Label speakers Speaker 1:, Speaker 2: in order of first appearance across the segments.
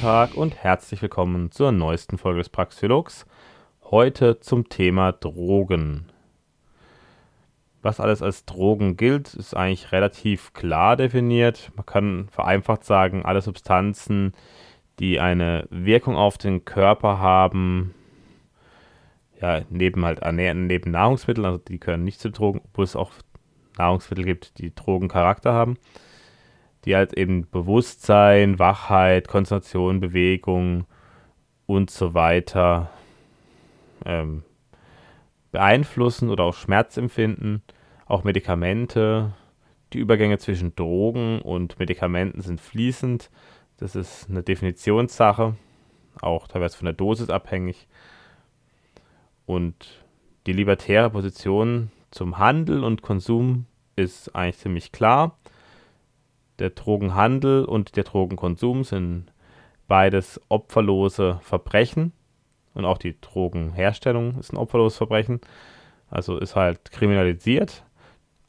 Speaker 1: Tag und herzlich willkommen zur neuesten Folge des Praxiologs. Heute zum Thema Drogen. Was alles als Drogen gilt, ist eigentlich relativ klar definiert. Man kann vereinfacht sagen, alle Substanzen, die eine Wirkung auf den Körper haben, ja, neben halt neben Nahrungsmitteln, also die gehören nicht zu Drogen, obwohl es auch Nahrungsmittel gibt, die Drogencharakter haben die halt eben Bewusstsein, Wachheit, Konzentration, Bewegung und so weiter ähm, beeinflussen oder auch Schmerzempfinden, auch Medikamente. Die Übergänge zwischen Drogen und Medikamenten sind fließend. Das ist eine Definitionssache, auch teilweise von der Dosis abhängig. Und die libertäre Position zum Handel und Konsum ist eigentlich ziemlich klar der Drogenhandel und der Drogenkonsum sind beides opferlose Verbrechen. Und auch die Drogenherstellung ist ein opferloses Verbrechen. Also ist halt kriminalisiert.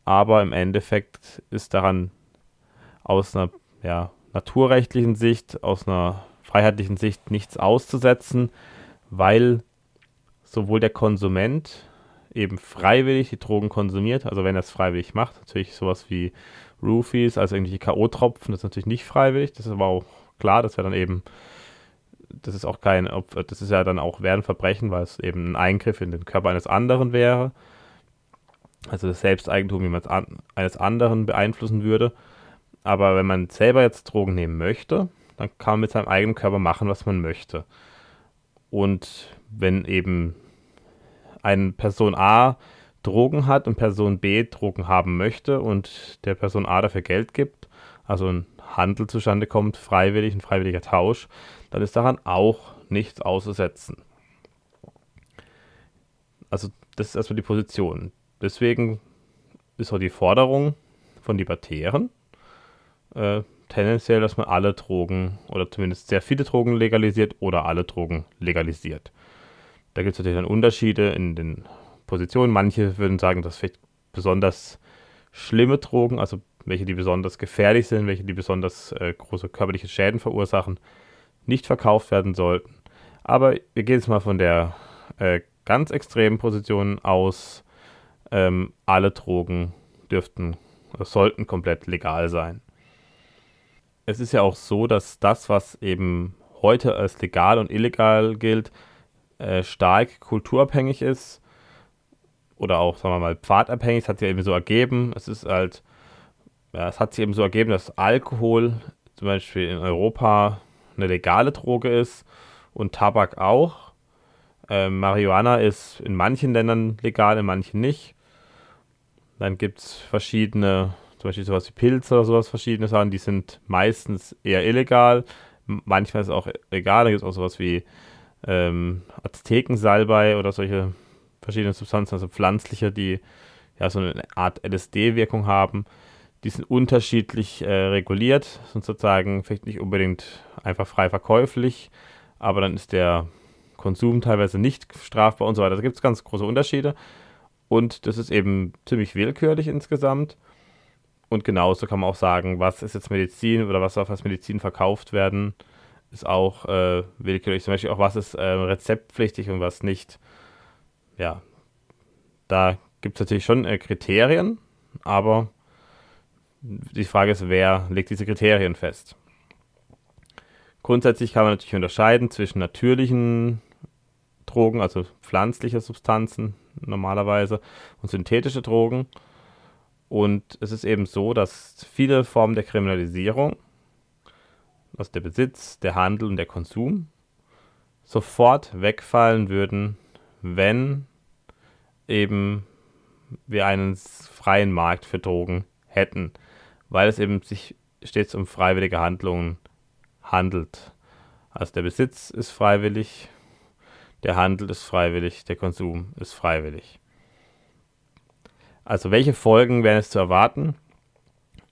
Speaker 1: Aber im Endeffekt ist daran aus einer ja, naturrechtlichen Sicht, aus einer freiheitlichen Sicht nichts auszusetzen, weil sowohl der Konsument eben freiwillig die Drogen konsumiert, also wenn er es freiwillig macht, natürlich sowas wie Roofies, also irgendwelche K.O.-Tropfen, das ist natürlich nicht freiwillig, das ist aber auch klar, das wäre dann eben, das ist auch kein, das ist ja dann auch wäre ein Verbrechen, weil es eben ein Eingriff in den Körper eines anderen wäre. Also das Selbsteigentum jemand an, eines anderen beeinflussen würde. Aber wenn man selber jetzt Drogen nehmen möchte, dann kann man mit seinem eigenen Körper machen, was man möchte. Und wenn eben eine Person A Drogen hat und Person B Drogen haben möchte und der Person A dafür Geld gibt, also ein Handel zustande kommt, freiwillig, ein freiwilliger Tausch, dann ist daran auch nichts auszusetzen. Also das ist erstmal die Position. Deswegen ist auch die Forderung von Libertären äh, tendenziell, dass man alle Drogen oder zumindest sehr viele Drogen legalisiert oder alle Drogen legalisiert. Da gibt es natürlich dann Unterschiede in den Positionen. Manche würden sagen, dass vielleicht besonders schlimme Drogen, also welche, die besonders gefährlich sind, welche, die besonders äh, große körperliche Schäden verursachen, nicht verkauft werden sollten. Aber wir gehen jetzt mal von der äh, ganz extremen Position aus, ähm, alle Drogen dürften, sollten komplett legal sein. Es ist ja auch so, dass das, was eben heute als legal und illegal gilt, äh, stark kulturabhängig ist oder auch, sagen wir mal, pfadabhängig. Es hat sich eben so ergeben. Es ist halt, ja, es hat sich eben so ergeben, dass Alkohol zum Beispiel in Europa eine legale Droge ist und Tabak auch. Ähm, Marihuana ist in manchen Ländern legal, in manchen nicht. Dann gibt es verschiedene, zum Beispiel sowas wie Pilze oder sowas, verschiedene Sachen, die sind meistens eher illegal. Manchmal ist es auch legal. Da gibt es auch sowas wie ähm, Aztekensalbei oder solche verschiedene Substanzen, also pflanzliche, die ja so eine Art LSD-Wirkung haben. Die sind unterschiedlich äh, reguliert, sind sozusagen vielleicht nicht unbedingt einfach frei verkäuflich, aber dann ist der Konsum teilweise nicht strafbar und so weiter. Da gibt es ganz große Unterschiede. Und das ist eben ziemlich willkürlich insgesamt. Und genauso kann man auch sagen, was ist jetzt Medizin oder was darf als Medizin verkauft werden, ist auch äh, willkürlich. Zum Beispiel auch, was ist äh, rezeptpflichtig und was nicht ja, da gibt es natürlich schon äh, Kriterien, aber die Frage ist, wer legt diese Kriterien fest? Grundsätzlich kann man natürlich unterscheiden zwischen natürlichen Drogen, also pflanzliche Substanzen normalerweise, und synthetische Drogen. Und es ist eben so, dass viele Formen der Kriminalisierung, also der Besitz, der Handel und der Konsum, sofort wegfallen würden, wenn eben wir einen freien Markt für Drogen hätten, weil es eben sich stets um freiwillige Handlungen handelt. Also der Besitz ist freiwillig, der Handel ist freiwillig, der Konsum ist freiwillig. Also welche Folgen wären es zu erwarten,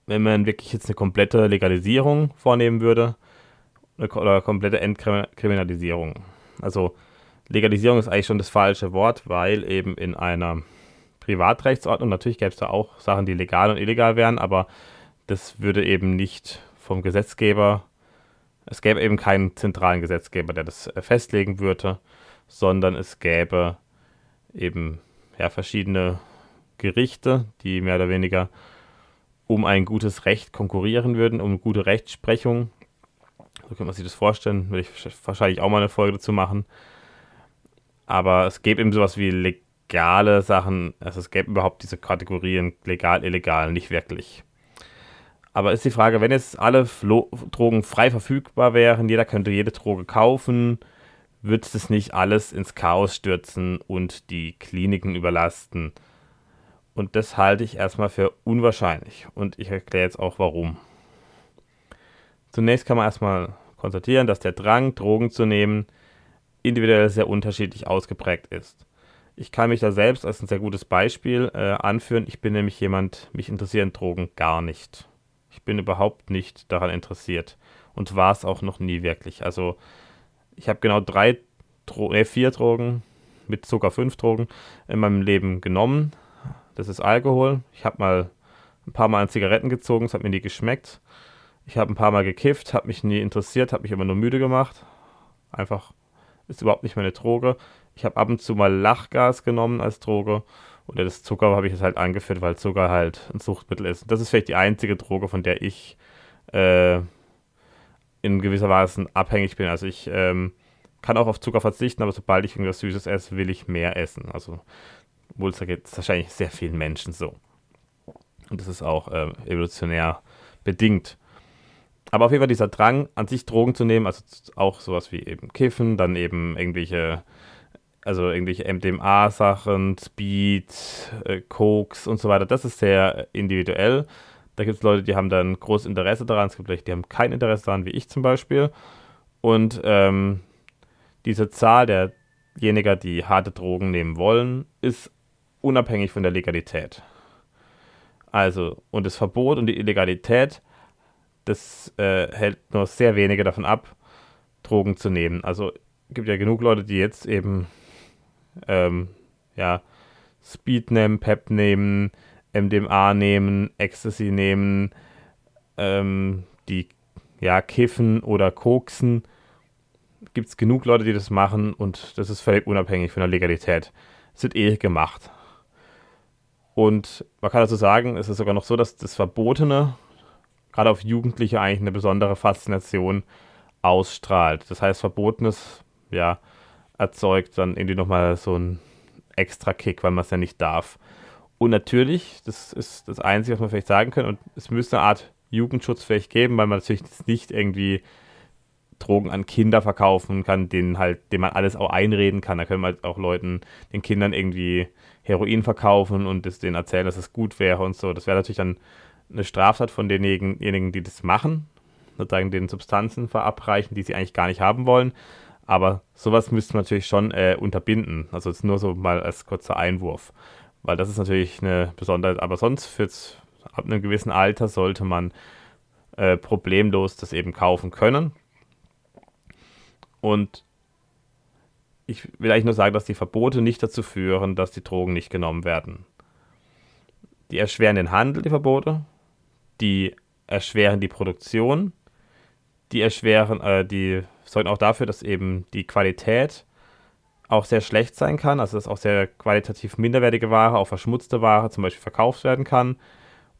Speaker 1: wenn man wirklich jetzt eine komplette Legalisierung vornehmen würde oder komplette Entkriminalisierung? Also Legalisierung ist eigentlich schon das falsche Wort, weil eben in einer Privatrechtsordnung, natürlich gäbe es da auch Sachen, die legal und illegal wären, aber das würde eben nicht vom Gesetzgeber Es gäbe eben keinen zentralen Gesetzgeber, der das äh, festlegen würde, sondern es gäbe eben ja, verschiedene Gerichte, die mehr oder weniger um ein gutes Recht konkurrieren würden, um gute Rechtsprechung. So könnte man sich das vorstellen, würde ich wahrscheinlich auch mal eine Folge dazu machen. Aber es gäbe eben sowas wie legale Sachen, also es gäbe überhaupt diese Kategorien legal, illegal, nicht wirklich. Aber ist die Frage, wenn jetzt alle Flo Drogen frei verfügbar wären, jeder könnte jede Droge kaufen, wird es nicht alles ins Chaos stürzen und die Kliniken überlasten? Und das halte ich erstmal für unwahrscheinlich. Und ich erkläre jetzt auch warum. Zunächst kann man erstmal konstatieren, dass der Drang, Drogen zu nehmen, individuell sehr unterschiedlich ausgeprägt ist. Ich kann mich da selbst als ein sehr gutes Beispiel äh, anführen. Ich bin nämlich jemand, mich interessieren Drogen gar nicht. Ich bin überhaupt nicht daran interessiert und war es auch noch nie wirklich. Also ich habe genau drei, Dro äh, vier Drogen mit sogar fünf Drogen in meinem Leben genommen. Das ist Alkohol. Ich habe mal ein paar Mal an Zigaretten gezogen, es hat mir nie geschmeckt. Ich habe ein paar Mal gekifft, hat mich nie interessiert, hat mich immer nur müde gemacht. Einfach ist überhaupt nicht meine Droge. Ich habe ab und zu mal Lachgas genommen als Droge. Oder das Zucker habe ich jetzt halt angeführt, weil Zucker halt ein Suchtmittel ist. Das ist vielleicht die einzige Droge, von der ich äh, in gewisser Weise abhängig bin. Also ich ähm, kann auch auf Zucker verzichten, aber sobald ich irgendwas Süßes esse, will ich mehr essen. Also wohl geht es wahrscheinlich sehr vielen Menschen so. Und das ist auch äh, evolutionär bedingt. Aber auf jeden Fall dieser Drang, an sich Drogen zu nehmen, also auch sowas wie eben Kiffen, dann eben irgendwelche, also irgendwelche MDMA-Sachen, Speed, äh, Koks und so weiter, das ist sehr individuell. Da gibt es Leute, die haben dann großes Interesse daran, es gibt Leute, die haben kein Interesse daran, wie ich zum Beispiel. Und ähm, diese Zahl derjenigen, die harte Drogen nehmen wollen, ist unabhängig von der Legalität. Also, und das Verbot und die Illegalität, das äh, hält nur sehr wenige davon ab, Drogen zu nehmen. Also gibt ja genug Leute, die jetzt eben ähm, ja, Speed nehmen, Pep nehmen, MDMA nehmen, Ecstasy nehmen, ähm, die ja kiffen oder koksen. Gibt es genug Leute, die das machen und das ist völlig unabhängig von der Legalität. Es wird eh gemacht. Und man kann dazu sagen, es ist sogar noch so, dass das Verbotene gerade auf Jugendliche eigentlich eine besondere Faszination ausstrahlt. Das heißt, Verbotenes, ja, erzeugt dann irgendwie nochmal so einen extra Kick, weil man es ja nicht darf. Und natürlich, das ist das Einzige, was man vielleicht sagen kann, und es müsste eine Art Jugendschutz vielleicht geben, weil man natürlich nicht irgendwie Drogen an Kinder verkaufen kann, denen halt, denen man alles auch einreden kann. Da können wir halt auch Leuten, den Kindern irgendwie Heroin verkaufen und es denen erzählen, dass es gut wäre und so. Das wäre natürlich dann eine Straftat von denjenigen, die das machen, sozusagen den Substanzen verabreichen, die sie eigentlich gar nicht haben wollen. Aber sowas müsste man natürlich schon äh, unterbinden. Also jetzt nur so mal als kurzer Einwurf. Weil das ist natürlich eine Besonderheit. Aber sonst fürs, ab einem gewissen Alter sollte man äh, problemlos das eben kaufen können. Und ich will eigentlich nur sagen, dass die Verbote nicht dazu führen, dass die Drogen nicht genommen werden. Die erschweren den Handel, die Verbote. Die erschweren die Produktion. Die erschweren, äh, die sorgen auch dafür, dass eben die Qualität auch sehr schlecht sein kann. Also dass auch sehr qualitativ minderwertige Ware, auch verschmutzte Ware zum Beispiel verkauft werden kann.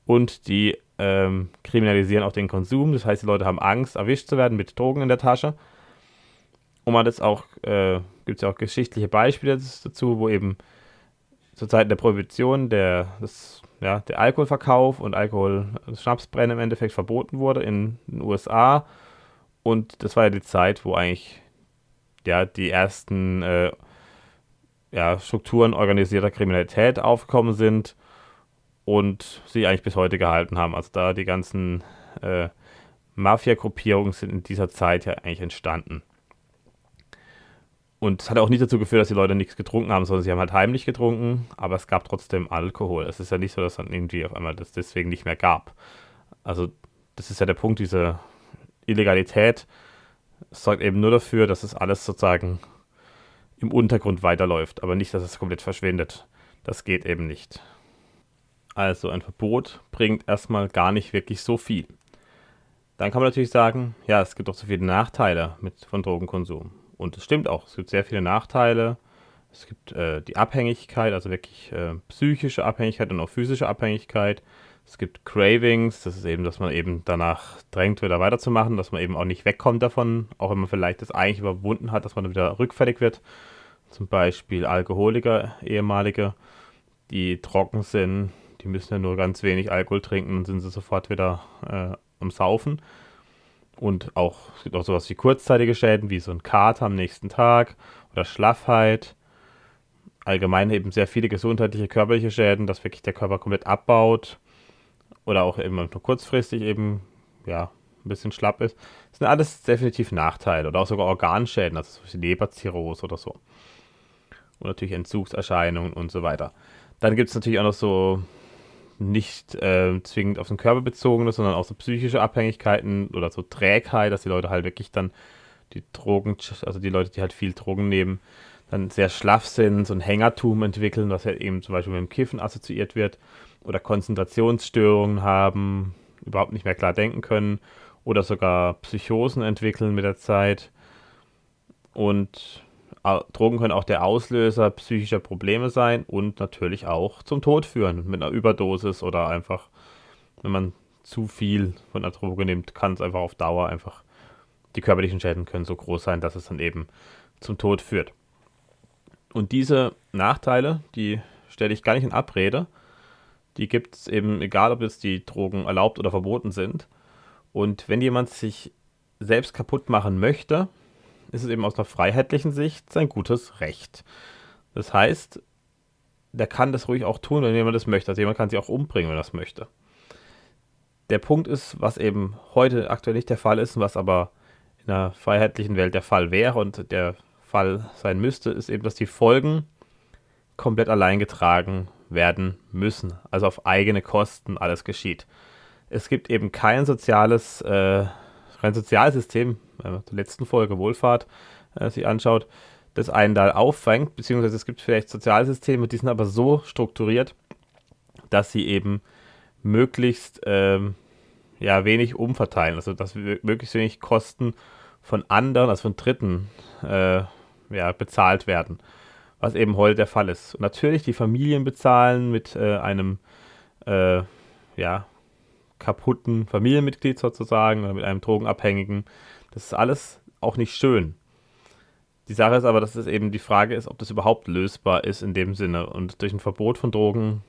Speaker 1: Und die ähm, kriminalisieren auch den Konsum. Das heißt, die Leute haben Angst, erwischt zu werden mit Drogen in der Tasche. Und man das auch, äh, gibt es ja auch geschichtliche Beispiele dazu, wo eben zur Zeit der Prohibition der, das, ja, der Alkoholverkauf und Alkohol, Schnapsbrennen im Endeffekt verboten wurde in den USA. Und das war ja die Zeit, wo eigentlich ja, die ersten äh, ja, Strukturen organisierter Kriminalität aufgekommen sind und sie eigentlich bis heute gehalten haben. Also da die ganzen äh, Mafia-Gruppierungen sind in dieser Zeit ja eigentlich entstanden. Und es hat auch nicht dazu geführt, dass die Leute nichts getrunken haben, sondern sie haben halt heimlich getrunken, aber es gab trotzdem Alkohol. Es ist ja nicht so, dass dann irgendwie auf einmal das deswegen nicht mehr gab. Also, das ist ja der Punkt, diese Illegalität sorgt eben nur dafür, dass es alles sozusagen im Untergrund weiterläuft, aber nicht, dass es komplett verschwindet. Das geht eben nicht. Also ein Verbot bringt erstmal gar nicht wirklich so viel. Dann kann man natürlich sagen, ja, es gibt auch so viele Nachteile mit, von Drogenkonsum. Und es stimmt auch, es gibt sehr viele Nachteile. Es gibt äh, die Abhängigkeit, also wirklich äh, psychische Abhängigkeit und auch physische Abhängigkeit. Es gibt Cravings, das ist eben, dass man eben danach drängt, wieder weiterzumachen, dass man eben auch nicht wegkommt davon, auch wenn man vielleicht das eigentlich überwunden hat, dass man dann wieder rückfällig wird. Zum Beispiel Alkoholiker, ehemalige, die trocken sind, die müssen ja nur ganz wenig Alkohol trinken und sind sie sofort wieder äh, am Saufen. Und auch, es gibt auch sowas wie kurzzeitige Schäden, wie so ein Kater am nächsten Tag oder Schlaffheit. Allgemein eben sehr viele gesundheitliche, körperliche Schäden, dass wirklich der Körper komplett abbaut oder auch eben nur kurzfristig eben, ja, ein bisschen schlapp ist. Das sind alles definitiv Nachteile oder auch sogar Organschäden, also so wie Leberzirrhose oder so. Und natürlich Entzugserscheinungen und so weiter. Dann gibt es natürlich auch noch so nicht äh, zwingend auf den Körper bezogene, sondern auch so psychische Abhängigkeiten oder so Trägheit, dass die Leute halt wirklich dann die Drogen, also die Leute, die halt viel Drogen nehmen, dann sehr schlaff sind, so ein Hängertum entwickeln, was ja eben zum Beispiel mit dem Kiffen assoziiert wird, oder Konzentrationsstörungen haben, überhaupt nicht mehr klar denken können, oder sogar Psychosen entwickeln mit der Zeit. Und Drogen können auch der Auslöser psychischer Probleme sein und natürlich auch zum Tod führen mit einer Überdosis oder einfach, wenn man zu viel von der Droge nimmt, kann es einfach auf Dauer einfach, die körperlichen Schäden können so groß sein, dass es dann eben zum Tod führt. Und diese Nachteile, die stelle ich gar nicht in Abrede, die gibt es eben, egal ob jetzt die Drogen erlaubt oder verboten sind. Und wenn jemand sich selbst kaputt machen möchte, ist es eben aus einer freiheitlichen Sicht sein gutes Recht. Das heißt, der kann das ruhig auch tun, wenn jemand das möchte. Also jemand kann sich auch umbringen, wenn er das möchte. Der Punkt ist, was eben heute aktuell nicht der Fall ist, was aber in einer freiheitlichen Welt der Fall wäre und der Fall sein müsste, ist eben, dass die Folgen komplett allein getragen werden müssen. Also auf eigene Kosten alles geschieht. Es gibt eben kein soziales, äh, kein Sozialsystem, man die letzten Folge Wohlfahrt äh, sich anschaut, das einen da auffängt, beziehungsweise es gibt vielleicht Sozialsysteme, die sind aber so strukturiert, dass sie eben möglichst ähm, ja, wenig umverteilen, also dass möglichst wenig Kosten von anderen, also von Dritten, äh, ja, bezahlt werden, was eben heute der Fall ist. Und natürlich die Familien bezahlen mit äh, einem äh, ja, kaputten Familienmitglied sozusagen oder mit einem Drogenabhängigen das ist alles auch nicht schön. Die Sache ist aber, dass es eben die Frage ist, ob das überhaupt lösbar ist in dem Sinne. Und durch ein Verbot von Drogen,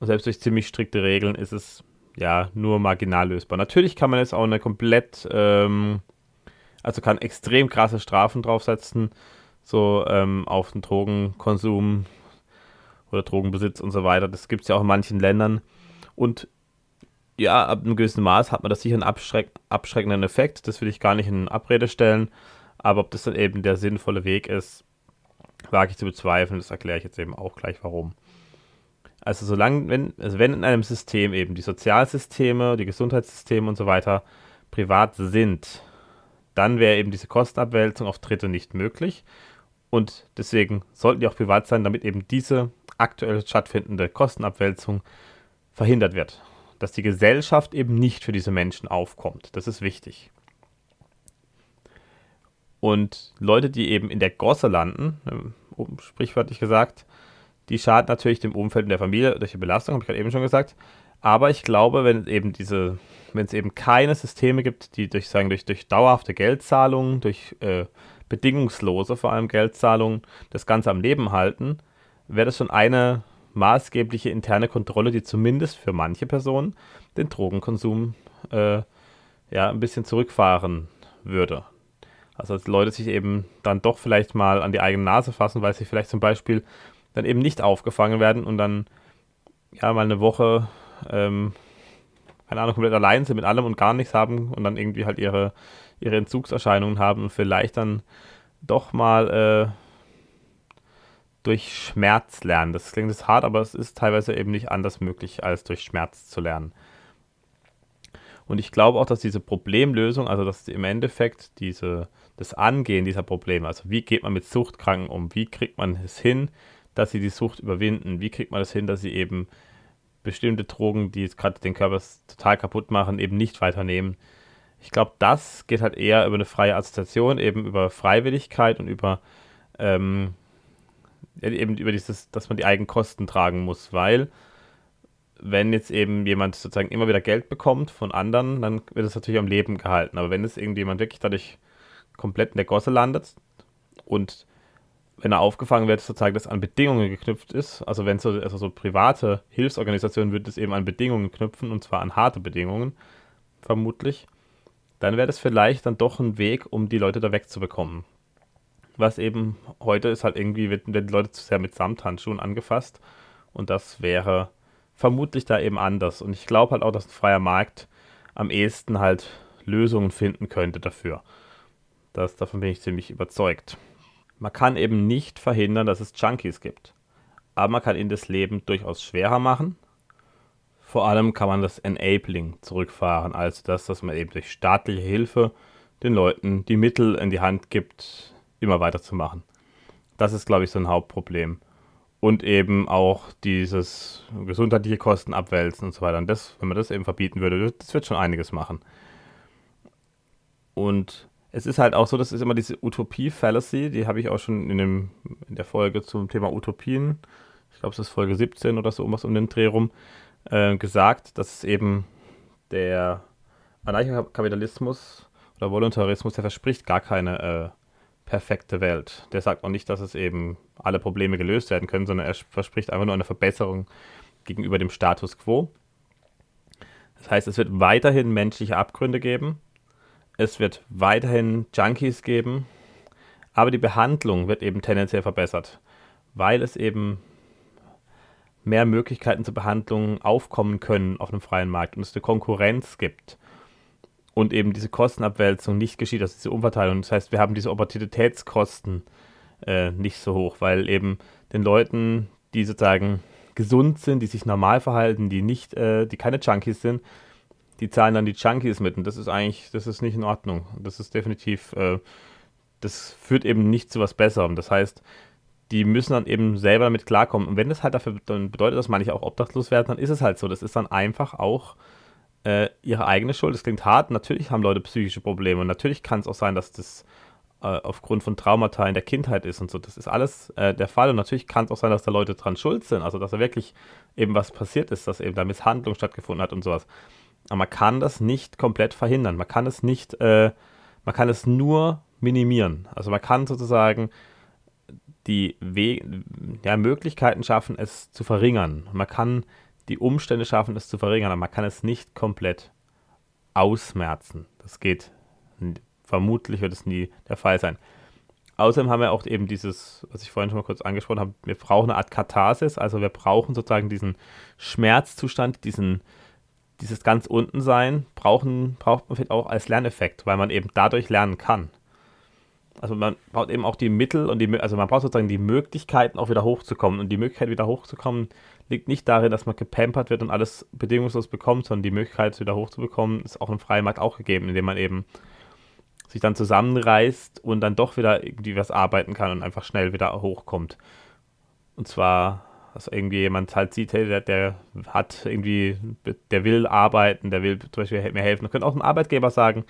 Speaker 1: selbst durch ziemlich strikte Regeln, ist es ja nur marginal lösbar. Natürlich kann man jetzt auch eine komplett, ähm, also kann extrem krasse Strafen draufsetzen, so ähm, auf den Drogenkonsum oder Drogenbesitz und so weiter. Das gibt es ja auch in manchen Ländern. Und ja, ab einem gewissen Maß hat man das sicher einen abschreck abschreckenden Effekt. Das will ich gar nicht in Abrede stellen. Aber ob das dann eben der sinnvolle Weg ist, wage ich zu bezweifeln. Das erkläre ich jetzt eben auch gleich warum. Also solange, wenn, also wenn in einem System eben die Sozialsysteme, die Gesundheitssysteme und so weiter privat sind, dann wäre eben diese Kostenabwälzung auf Dritte nicht möglich. Und deswegen sollten die auch privat sein, damit eben diese aktuell stattfindende Kostenabwälzung verhindert wird dass die Gesellschaft eben nicht für diese Menschen aufkommt. Das ist wichtig. Und Leute, die eben in der Gosse landen, ähm, sprichwörtlich gesagt, die schaden natürlich dem Umfeld und der Familie durch die Belastung, habe ich gerade eben schon gesagt. Aber ich glaube, wenn es eben diese, wenn es eben keine Systeme gibt, die durch, sagen, durch, durch dauerhafte Geldzahlungen, durch äh, bedingungslose vor allem Geldzahlungen das Ganze am Leben halten, wäre das schon eine maßgebliche interne Kontrolle, die zumindest für manche Personen den Drogenkonsum äh, ja, ein bisschen zurückfahren würde. Also dass Leute sich eben dann doch vielleicht mal an die eigene Nase fassen, weil sie vielleicht zum Beispiel dann eben nicht aufgefangen werden und dann ja mal eine Woche, ähm, keine Ahnung, komplett allein sind mit allem und gar nichts haben und dann irgendwie halt ihre, ihre Entzugserscheinungen haben und vielleicht dann doch mal äh, durch Schmerz lernen. Das klingt jetzt hart, aber es ist teilweise eben nicht anders möglich, als durch Schmerz zu lernen. Und ich glaube auch, dass diese Problemlösung, also dass im Endeffekt diese, das Angehen dieser Probleme, also wie geht man mit Suchtkranken um, wie kriegt man es hin, dass sie die Sucht überwinden, wie kriegt man es hin, dass sie eben bestimmte Drogen, die jetzt gerade den Körper total kaputt machen, eben nicht weiternehmen. Ich glaube, das geht halt eher über eine freie Assoziation, eben über Freiwilligkeit und über ähm, eben über dieses, dass man die eigenen Kosten tragen muss, weil wenn jetzt eben jemand sozusagen immer wieder Geld bekommt von anderen, dann wird es natürlich am Leben gehalten. Aber wenn es irgendjemand wirklich dadurch komplett in der Gosse landet und wenn er aufgefangen wird, sozusagen das an Bedingungen geknüpft ist, also wenn so, also so private Hilfsorganisationen würden es eben an Bedingungen knüpfen und zwar an harte Bedingungen, vermutlich, dann wäre das vielleicht dann doch ein Weg, um die Leute da wegzubekommen. Was eben heute ist halt irgendwie, werden die Leute zu sehr mit Samthandschuhen angefasst und das wäre vermutlich da eben anders. Und ich glaube halt auch, dass ein freier Markt am ehesten halt Lösungen finden könnte dafür. Das, davon bin ich ziemlich überzeugt. Man kann eben nicht verhindern, dass es Junkies gibt. Aber man kann ihnen das Leben durchaus schwerer machen. Vor allem kann man das Enabling zurückfahren, also das, dass man eben durch staatliche Hilfe den Leuten die Mittel in die Hand gibt, immer weiterzumachen. Das ist, glaube ich, so ein Hauptproblem und eben auch dieses gesundheitliche Kosten abwälzen und so weiter. Und das, wenn man das eben verbieten würde, das wird schon einiges machen. Und es ist halt auch so, das ist immer diese Utopie-Fallacy, die habe ich auch schon in, dem, in der Folge zum Thema Utopien, ich glaube, es ist Folge 17 oder so, irgendwas um den Dreh rum, äh, gesagt, dass es eben der Anarchokapitalismus oder Voluntarismus, der verspricht gar keine äh, perfekte Welt. Der sagt auch nicht, dass es eben alle Probleme gelöst werden können, sondern er verspricht einfach nur eine Verbesserung gegenüber dem Status quo. Das heißt, es wird weiterhin menschliche Abgründe geben, es wird weiterhin Junkies geben, aber die Behandlung wird eben tendenziell verbessert, weil es eben mehr Möglichkeiten zur Behandlung aufkommen können auf einem freien Markt und es eine Konkurrenz gibt und eben diese Kostenabwälzung nicht geschieht, also diese Umverteilung. Das heißt, wir haben diese Opportunitätskosten äh, nicht so hoch, weil eben den Leuten, die sozusagen gesund sind, die sich normal verhalten, die nicht, äh, die keine Junkies sind, die zahlen dann die Junkies mit. Und das ist eigentlich, das ist nicht in Ordnung. Das ist definitiv, äh, das führt eben nicht zu was Besserem. Das heißt, die müssen dann eben selber damit klarkommen. Und wenn das halt dafür bedeutet, dass manche auch obdachlos werden, dann ist es halt so. Das ist dann einfach auch äh, ihre eigene Schuld. Das klingt hart. Natürlich haben Leute psychische Probleme und natürlich kann es auch sein, dass das äh, aufgrund von Traumata in der Kindheit ist und so. Das ist alles äh, der Fall und natürlich kann es auch sein, dass da Leute dran schuld sind. Also dass da wirklich eben was passiert ist, dass eben da Misshandlung stattgefunden hat und sowas. Aber man kann das nicht komplett verhindern. Man kann es nicht, äh, man kann es nur minimieren. Also man kann sozusagen die We ja, Möglichkeiten schaffen, es zu verringern. Man kann die Umstände schaffen, es zu verringern, aber man kann es nicht komplett ausmerzen. Das geht, vermutlich wird es nie der Fall sein. Außerdem haben wir auch eben dieses, was ich vorhin schon mal kurz angesprochen habe, wir brauchen eine Art Katharsis, also wir brauchen sozusagen diesen Schmerzzustand, diesen, dieses ganz unten sein, brauchen, braucht man vielleicht auch als Lerneffekt, weil man eben dadurch lernen kann. Also man braucht eben auch die Mittel und die, also man braucht sozusagen die Möglichkeiten, auch wieder hochzukommen. Und die Möglichkeit, wieder hochzukommen, liegt nicht darin, dass man gepampert wird und alles bedingungslos bekommt, sondern die Möglichkeit, wieder hochzubekommen, ist auch im freien Markt auch gegeben, indem man eben sich dann zusammenreißt und dann doch wieder irgendwie was arbeiten kann und einfach schnell wieder hochkommt. Und zwar, dass irgendwie jemand halt sieht, hey, der, der hat irgendwie, der will arbeiten, der will zum Beispiel mir helfen. Da könnte auch ein Arbeitgeber sagen,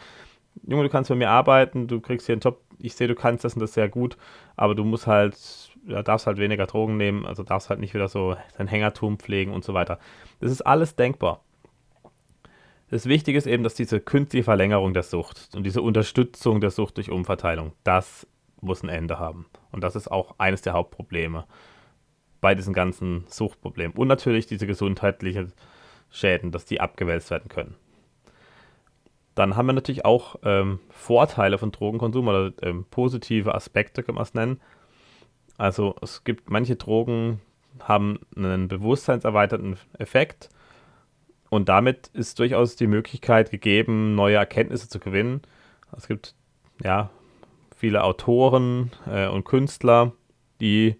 Speaker 1: Junge, du kannst bei mir arbeiten, du kriegst hier einen Job, ich sehe, du kannst das und das sehr gut, aber du musst halt ja, darfst halt weniger Drogen nehmen, also darfst halt nicht wieder so dein Hängertum pflegen und so weiter. Das ist alles denkbar. Das Wichtige ist eben, dass diese künstliche Verlängerung der Sucht und diese Unterstützung der Sucht durch Umverteilung, das muss ein Ende haben. Und das ist auch eines der Hauptprobleme bei diesen ganzen Suchtproblemen. Und natürlich diese gesundheitlichen Schäden, dass die abgewälzt werden können. Dann haben wir natürlich auch ähm, Vorteile von Drogenkonsum oder ähm, positive Aspekte, kann man es nennen. Also es gibt manche Drogen haben einen bewusstseinserweiterten Effekt und damit ist durchaus die Möglichkeit gegeben, neue Erkenntnisse zu gewinnen. Es gibt ja viele Autoren äh, und Künstler, die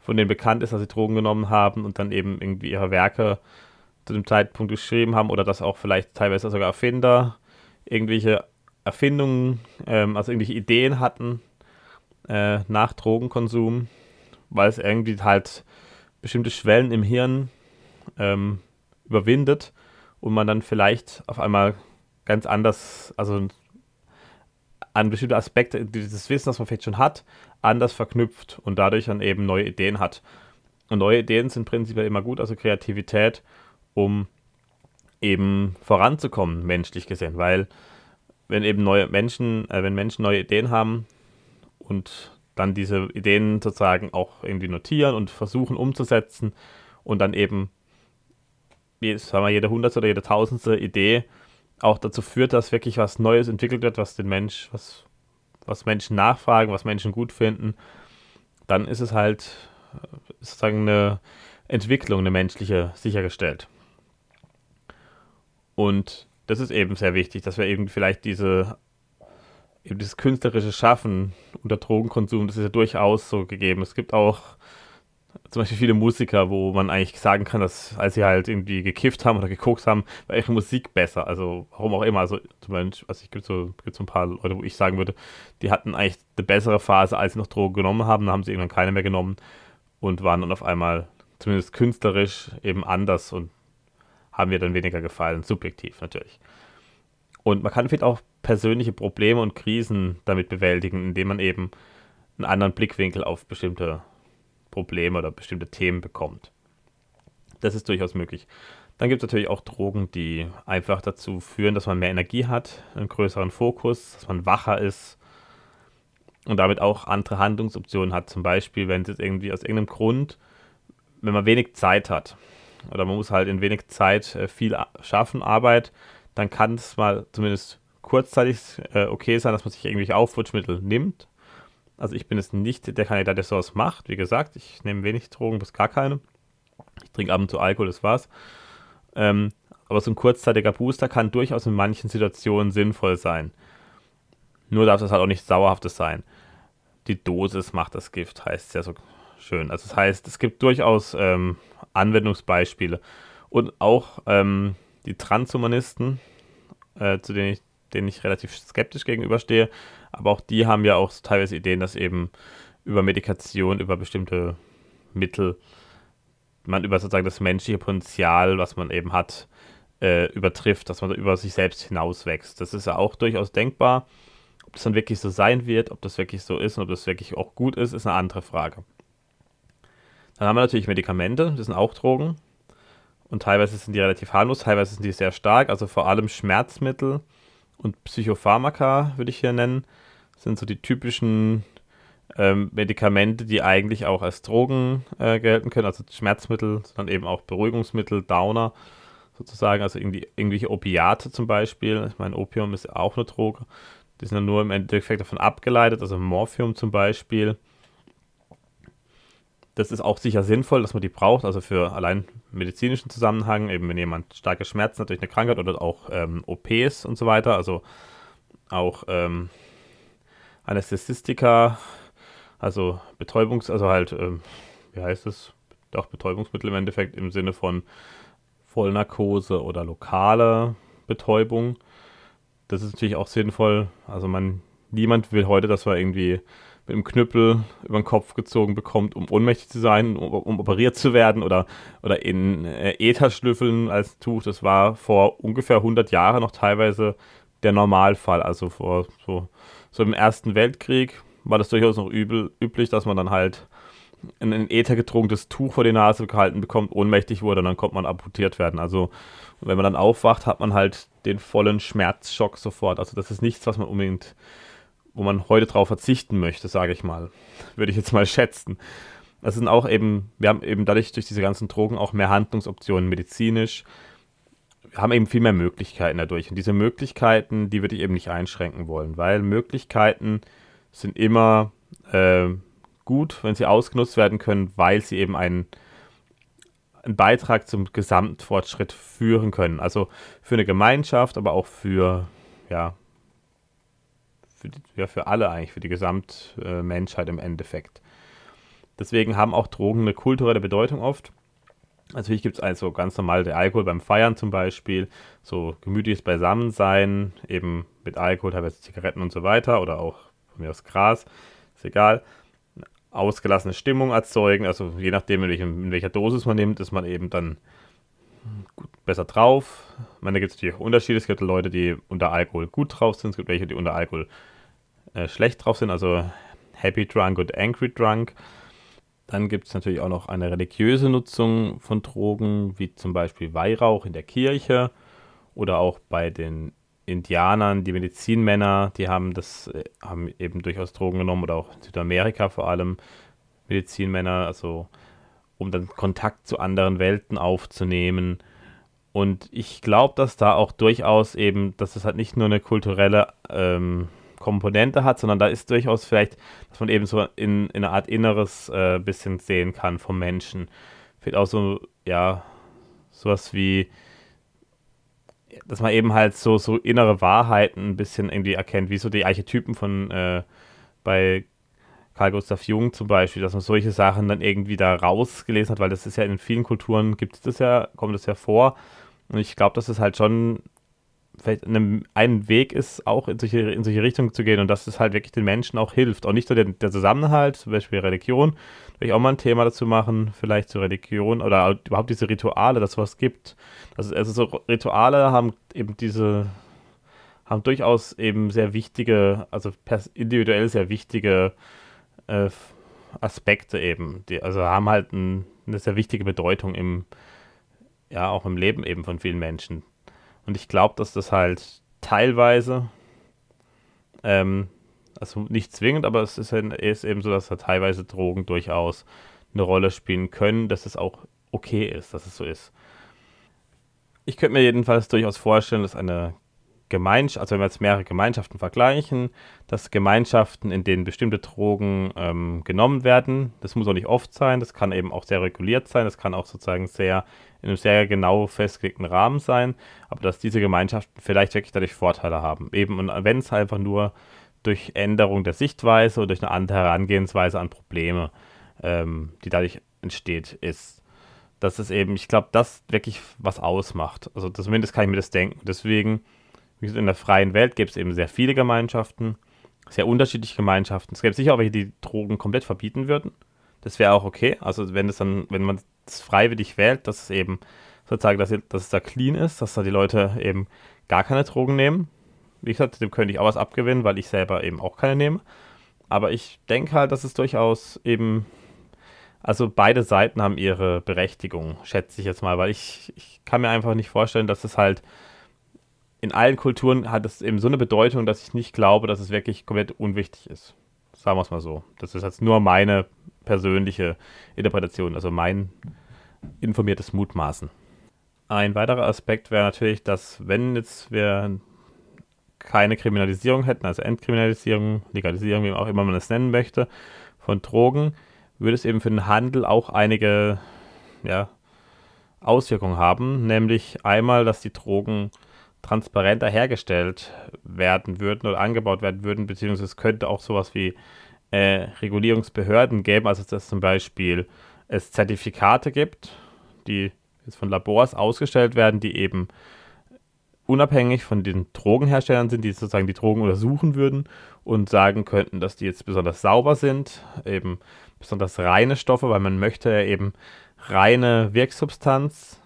Speaker 1: von denen bekannt ist, dass sie Drogen genommen haben und dann eben irgendwie ihre Werke zu dem Zeitpunkt geschrieben haben oder dass auch vielleicht teilweise sogar Erfinder irgendwelche Erfindungen, ähm, also irgendwelche Ideen hatten, äh, nach Drogenkonsum, weil es irgendwie halt bestimmte Schwellen im Hirn ähm, überwindet und man dann vielleicht auf einmal ganz anders, also an bestimmte Aspekte dieses Wissen, das man vielleicht schon hat, anders verknüpft und dadurch dann eben neue Ideen hat. Und neue Ideen sind prinzipiell immer gut, also Kreativität, um eben voranzukommen, menschlich gesehen, weil wenn eben neue Menschen, äh, wenn Menschen neue Ideen haben und dann diese Ideen sozusagen auch irgendwie notieren und versuchen umzusetzen und dann eben, sagen wir, jede hundertste oder jede tausendste Idee auch dazu führt, dass wirklich was Neues entwickelt wird, was den Mensch, was, was Menschen nachfragen, was Menschen gut finden, dann ist es halt äh, sozusagen eine Entwicklung, eine menschliche, sichergestellt. Und das ist eben sehr wichtig, dass wir eben vielleicht diese, eben dieses künstlerische Schaffen unter Drogenkonsum, das ist ja durchaus so gegeben. Es gibt auch zum Beispiel viele Musiker, wo man eigentlich sagen kann, dass als sie halt irgendwie gekifft haben oder geguckt haben, war ihre Musik besser. Also warum auch immer. Also zum Beispiel, also es gibt so, gibt so ein paar Leute, wo ich sagen würde, die hatten eigentlich eine bessere Phase, als sie noch Drogen genommen haben. Dann haben sie irgendwann keine mehr genommen und waren dann auf einmal zumindest künstlerisch eben anders und haben mir dann weniger gefallen, subjektiv natürlich. Und man kann vielleicht auch persönliche Probleme und Krisen damit bewältigen, indem man eben einen anderen Blickwinkel auf bestimmte Probleme oder bestimmte Themen bekommt. Das ist durchaus möglich. Dann gibt es natürlich auch Drogen, die einfach dazu führen, dass man mehr Energie hat, einen größeren Fokus, dass man wacher ist und damit auch andere Handlungsoptionen hat. Zum Beispiel, wenn es irgendwie aus irgendeinem Grund, wenn man wenig Zeit hat, oder man muss halt in wenig Zeit äh, viel schaffen, Arbeit, dann kann es mal zumindest kurzzeitig äh, okay sein, dass man sich irgendwelche Aufputschmittel nimmt. Also ich bin jetzt nicht der Kandidat, der sowas macht. Wie gesagt, ich nehme wenig Drogen, bis gar keine. Ich trinke ab und zu Alkohol, das war's. Ähm, aber so ein kurzzeitiger Booster kann durchaus in manchen Situationen sinnvoll sein. Nur darf das halt auch nicht sauerhaftes sein. Die Dosis macht das Gift, heißt es ja so schön. Also das heißt, es gibt durchaus ähm, Anwendungsbeispiele. Und auch ähm, die Transhumanisten, äh, zu denen ich, denen ich relativ skeptisch gegenüberstehe, aber auch die haben ja auch teilweise Ideen, dass eben über Medikation, über bestimmte Mittel, man über sozusagen das menschliche Potenzial, was man eben hat, äh, übertrifft, dass man über sich selbst hinauswächst. Das ist ja auch durchaus denkbar. Ob das dann wirklich so sein wird, ob das wirklich so ist und ob das wirklich auch gut ist, ist eine andere Frage. Dann haben wir natürlich Medikamente, das sind auch Drogen. Und teilweise sind die relativ harmlos, teilweise sind die sehr stark. Also vor allem Schmerzmittel und Psychopharmaka würde ich hier nennen, sind so die typischen ähm, Medikamente, die eigentlich auch als Drogen äh, gelten können. Also Schmerzmittel, sondern eben auch Beruhigungsmittel, Downer sozusagen. Also irgendwie, irgendwelche Opiate zum Beispiel. Ich meine, Opium ist auch eine Droge. Die sind dann nur im Endeffekt davon abgeleitet. Also Morphium zum Beispiel das ist auch sicher sinnvoll, dass man die braucht, also für allein medizinischen Zusammenhang, eben wenn jemand starke Schmerzen hat durch eine Krankheit oder auch ähm, OPs und so weiter, also auch ähm, Anästhesistika, also Betäubungs-, also halt, ähm, wie heißt es? Doch Betäubungsmittel im Endeffekt im Sinne von Vollnarkose oder lokale Betäubung. Das ist natürlich auch sinnvoll. Also man, niemand will heute, dass wir irgendwie mit einem Knüppel über den Kopf gezogen bekommt, um ohnmächtig zu sein, um, um operiert zu werden oder, oder in äh, Äther schlüffeln als Tuch. Das war vor ungefähr 100 Jahren noch teilweise der Normalfall. Also vor so, so im Ersten Weltkrieg war das durchaus noch übel, üblich, dass man dann halt ein in Äther getrunkenes Tuch vor die Nase gehalten bekommt, ohnmächtig wurde und dann konnte man amputiert werden. Also wenn man dann aufwacht, hat man halt den vollen Schmerzschock sofort. Also das ist nichts, was man unbedingt wo man heute drauf verzichten möchte, sage ich mal. Würde ich jetzt mal schätzen. Das sind auch eben, wir haben eben dadurch durch diese ganzen Drogen auch mehr Handlungsoptionen medizinisch. Wir haben eben viel mehr Möglichkeiten dadurch. Und diese Möglichkeiten, die würde ich eben nicht einschränken wollen, weil Möglichkeiten sind immer äh, gut, wenn sie ausgenutzt werden können, weil sie eben einen, einen Beitrag zum Gesamtfortschritt führen können. Also für eine Gemeinschaft, aber auch für ja, für, die, ja, für alle eigentlich, für die Gesamtmenschheit im Endeffekt. Deswegen haben auch Drogen eine kulturelle Bedeutung oft. Natürlich gibt es also ganz normal der Alkohol beim Feiern zum Beispiel, so gemütliches Beisammensein, eben mit Alkohol, teilweise Zigaretten und so weiter oder auch von mir aus Gras, ist egal. Ausgelassene Stimmung erzeugen, also je nachdem, in, welchem, in welcher Dosis man nimmt, ist man eben dann besser drauf. Ich meine, da gibt es natürlich auch Unterschiede. Es gibt Leute, die unter Alkohol gut drauf sind. Es gibt welche, die unter Alkohol äh, schlecht drauf sind. Also Happy Drunk und Angry Drunk. Dann gibt es natürlich auch noch eine religiöse Nutzung von Drogen, wie zum Beispiel Weihrauch in der Kirche oder auch bei den Indianern, die Medizinmänner, die haben das, äh, haben eben durchaus Drogen genommen oder auch in Südamerika vor allem Medizinmänner, also um dann Kontakt zu anderen Welten aufzunehmen. Und ich glaube, dass da auch durchaus eben, dass es halt nicht nur eine kulturelle ähm, Komponente hat, sondern da ist durchaus vielleicht, dass man eben so in, in eine Art Inneres äh, bisschen sehen kann vom Menschen. Vielleicht auch so, ja, sowas wie, dass man eben halt so, so innere Wahrheiten ein bisschen irgendwie erkennt, wie so die Archetypen von äh, bei Carl Gustav Jung zum Beispiel, dass man solche Sachen dann irgendwie da rausgelesen hat, weil das ist ja in vielen Kulturen gibt es das ja, kommt das ja vor. Und ich glaube, dass es halt schon vielleicht eine, ein Weg ist, auch in solche, in solche Richtungen zu gehen und dass es halt wirklich den Menschen auch hilft. Auch nicht nur der, der Zusammenhalt, zum Beispiel Religion, will ich auch mal ein Thema dazu machen, vielleicht zur Religion oder überhaupt diese Rituale, dass es was gibt. Also, also so Rituale haben eben diese, haben durchaus eben sehr wichtige, also individuell sehr wichtige äh, Aspekte eben. Die, also haben halt ein, eine sehr wichtige Bedeutung im, ja, auch im Leben eben von vielen Menschen. Und ich glaube, dass das halt teilweise, ähm, also nicht zwingend, aber es ist, ist eben so, dass da teilweise Drogen durchaus eine Rolle spielen können, dass es auch okay ist, dass es so ist. Ich könnte mir jedenfalls durchaus vorstellen, dass eine Gemeinschaft, also wenn wir jetzt mehrere Gemeinschaften vergleichen, dass Gemeinschaften, in denen bestimmte Drogen ähm, genommen werden, das muss auch nicht oft sein, das kann eben auch sehr reguliert sein, das kann auch sozusagen sehr in einem sehr genau festgelegten Rahmen sein, aber dass diese Gemeinschaften vielleicht wirklich dadurch Vorteile haben. Eben, und wenn es einfach nur durch Änderung der Sichtweise oder durch eine andere Herangehensweise an Probleme, ähm, die dadurch entsteht, ist. Das ist eben, ich glaube, das wirklich was ausmacht. Also zumindest kann ich mir das denken. Deswegen, wie gesagt, in der freien Welt gibt es eben sehr viele Gemeinschaften, sehr unterschiedliche Gemeinschaften. Es gäbe sicher auch welche, die Drogen komplett verbieten würden. Das wäre auch okay. Also wenn es dann, wenn man es freiwillig wählt, dass es eben sozusagen, dass, dass es da clean ist, dass da die Leute eben gar keine Drogen nehmen. Wie gesagt, dem könnte ich auch was abgewinnen, weil ich selber eben auch keine nehme. Aber ich denke halt, dass es durchaus eben, also beide Seiten haben ihre Berechtigung, schätze ich jetzt mal, weil ich, ich kann mir einfach nicht vorstellen, dass es halt in allen Kulturen hat es eben so eine Bedeutung, dass ich nicht glaube, dass es wirklich komplett unwichtig ist. Sagen wir es mal so. Das ist jetzt nur meine persönliche Interpretation, also mein informiertes Mutmaßen. Ein weiterer Aspekt wäre natürlich, dass wenn jetzt wir keine Kriminalisierung hätten, also Entkriminalisierung, Legalisierung, wie auch immer man es nennen möchte, von Drogen, würde es eben für den Handel auch einige ja, Auswirkungen haben, nämlich einmal, dass die Drogen transparenter hergestellt werden würden oder angebaut werden würden, beziehungsweise es könnte auch sowas wie äh, Regulierungsbehörden geben, also dass zum Beispiel es Zertifikate gibt, die jetzt von Labors ausgestellt werden, die eben unabhängig von den Drogenherstellern sind, die sozusagen die Drogen untersuchen würden und sagen könnten, dass die jetzt besonders sauber sind, eben besonders reine Stoffe, weil man möchte ja eben reine Wirksubstanz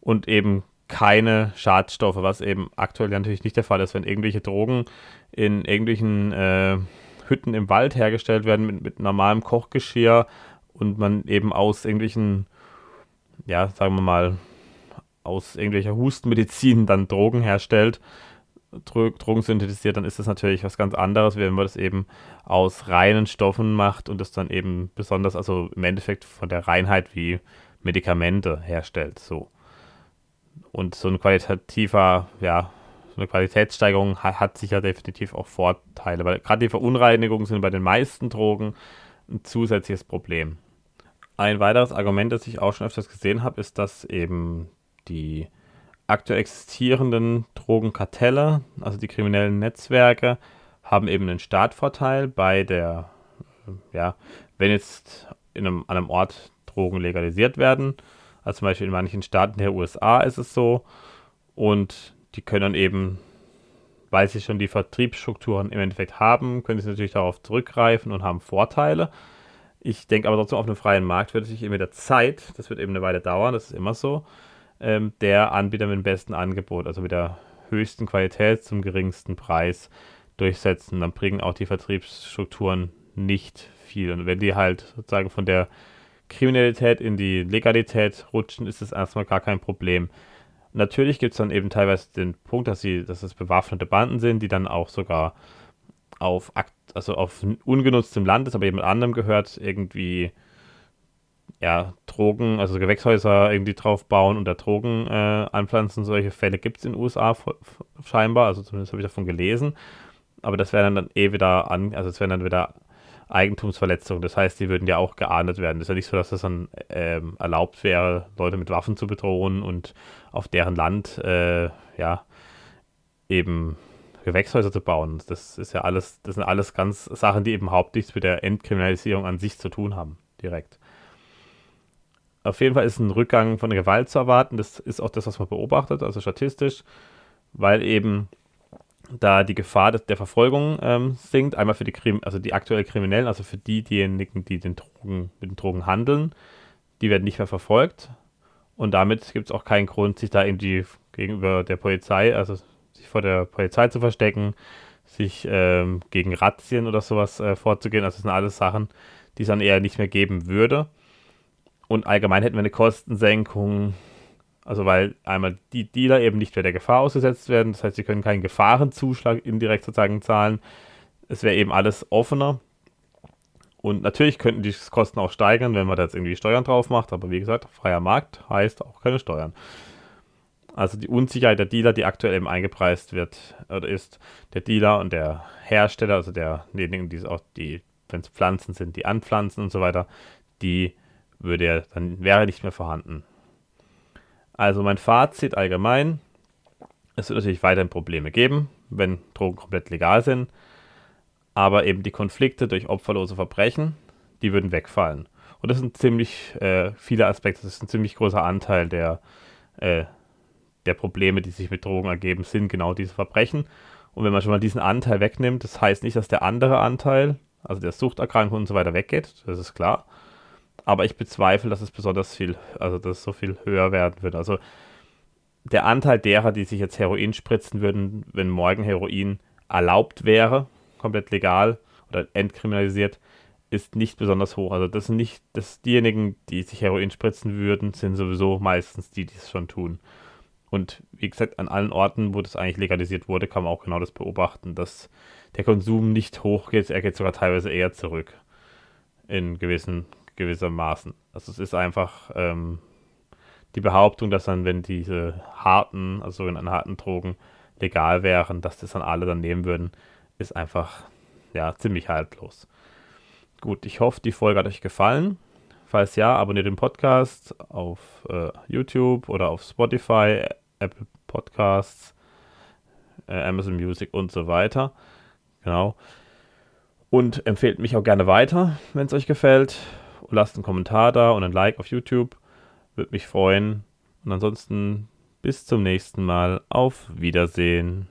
Speaker 1: und eben keine Schadstoffe, was eben aktuell natürlich nicht der Fall ist, wenn irgendwelche Drogen in irgendwelchen äh, Hütten im Wald hergestellt werden mit, mit normalem Kochgeschirr und man eben aus irgendwelchen, ja, sagen wir mal, aus irgendwelcher Hustenmedizin dann Drogen herstellt, Drogen synthetisiert, dann ist das natürlich was ganz anderes, wenn man das eben aus reinen Stoffen macht und das dann eben besonders, also im Endeffekt von der Reinheit wie Medikamente herstellt. So. Und so ein qualitativer, ja, so eine Qualitätssteigerung hat, hat sicher definitiv auch Vorteile, weil gerade die Verunreinigungen sind bei den meisten Drogen ein zusätzliches Problem. Ein weiteres Argument, das ich auch schon öfters gesehen habe, ist, dass eben die aktuell existierenden Drogenkartelle, also die kriminellen Netzwerke, haben eben einen Startvorteil bei der, ja, wenn jetzt in einem, an einem Ort Drogen legalisiert werden, also zum Beispiel in manchen Staaten der USA ist es so, und die können eben, weil sie schon die Vertriebsstrukturen im Endeffekt haben, können sie natürlich darauf zurückgreifen und haben Vorteile. Ich denke aber trotzdem, auf einem freien Markt wird sich eben mit der Zeit, das wird eben eine Weile dauern, das ist immer so, ähm, der Anbieter mit dem besten Angebot, also mit der höchsten Qualität zum geringsten Preis durchsetzen. Dann bringen auch die Vertriebsstrukturen nicht viel. Und wenn die halt sozusagen von der Kriminalität in die Legalität rutschen, ist das erstmal gar kein Problem. Natürlich gibt es dann eben teilweise den Punkt, dass sie, dass es bewaffnete Banden sind, die dann auch sogar auf also auf ungenutztem Land, das aber jemand anderem gehört, irgendwie ja, Drogen, also Gewächshäuser irgendwie drauf bauen und da Drogen äh, anpflanzen. Solche Fälle gibt es in den USA scheinbar, also zumindest habe ich davon gelesen. Aber das wären dann eh wieder an, also es wären dann wieder Eigentumsverletzungen. Das heißt, die würden ja auch geahndet werden. Das ist ja nicht so, dass das dann ähm, erlaubt wäre, Leute mit Waffen zu bedrohen und auf deren Land äh, ja eben Gewächshäuser zu bauen. Das ist ja alles, das sind alles ganz Sachen, die eben nichts mit der Entkriminalisierung an sich zu tun haben, direkt. Auf jeden Fall ist ein Rückgang von Gewalt zu erwarten. Das ist auch das, was man beobachtet, also statistisch, weil eben da die Gefahr der Verfolgung ähm, sinkt. Einmal für die, Krim also die aktuell Kriminellen, also für die, diejenigen, die den Drogen, mit den Drogen handeln, die werden nicht mehr verfolgt. Und damit gibt es auch keinen Grund, sich da irgendwie gegenüber der Polizei, also sich vor der Polizei zu verstecken, sich ähm, gegen Razzien oder sowas äh, vorzugehen. Also das sind alles Sachen, die es dann eher nicht mehr geben würde. Und allgemein hätten wir eine Kostensenkung, also weil einmal die Dealer eben nicht mehr der Gefahr ausgesetzt werden, das heißt, sie können keinen Gefahrenzuschlag indirekt sozusagen zahlen. Es wäre eben alles offener. Und natürlich könnten die Kosten auch steigern, wenn man da jetzt irgendwie Steuern drauf macht, aber wie gesagt, freier Markt heißt auch keine Steuern. Also die Unsicherheit der Dealer, die aktuell eben eingepreist wird, oder ist der Dealer und der Hersteller, also derjenigen, die es auch die, wenn es Pflanzen sind, die anpflanzen und so weiter, die würde er, dann wäre nicht mehr vorhanden. Also mein Fazit allgemein, es wird natürlich weiterhin Probleme geben, wenn Drogen komplett legal sind, aber eben die Konflikte durch opferlose Verbrechen, die würden wegfallen. Und das sind ziemlich äh, viele Aspekte, das ist ein ziemlich großer Anteil der äh, der Probleme, die sich mit Drogen ergeben, sind genau diese Verbrechen. Und wenn man schon mal diesen Anteil wegnimmt, das heißt nicht, dass der andere Anteil, also der Suchterkrankung und so weiter, weggeht, das ist klar. Aber ich bezweifle, dass es besonders viel, also dass es so viel höher werden wird. Also der Anteil derer, die sich jetzt Heroin spritzen würden, wenn morgen Heroin erlaubt wäre, komplett legal oder entkriminalisiert, ist nicht besonders hoch. Also das sind nicht, das diejenigen, die sich Heroin spritzen würden, sind sowieso meistens die, die es schon tun. Und wie gesagt, an allen Orten, wo das eigentlich legalisiert wurde, kann man auch genau das beobachten, dass der Konsum nicht hochgeht, er geht sogar teilweise eher zurück. In gewissen, gewissermaßen. Also es ist einfach ähm, die Behauptung, dass dann, wenn diese harten, also sogenannten harten Drogen legal wären, dass das dann alle dann nehmen würden, ist einfach ja ziemlich haltlos. Gut, ich hoffe, die Folge hat euch gefallen. Falls ja, abonniert den Podcast auf äh, YouTube oder auf Spotify, Apple Podcasts, äh, Amazon Music und so weiter. Genau. Und empfehlt mich auch gerne weiter, wenn es euch gefällt. Lasst einen Kommentar da und ein Like auf YouTube. Würde mich freuen. Und ansonsten bis zum nächsten Mal. Auf Wiedersehen.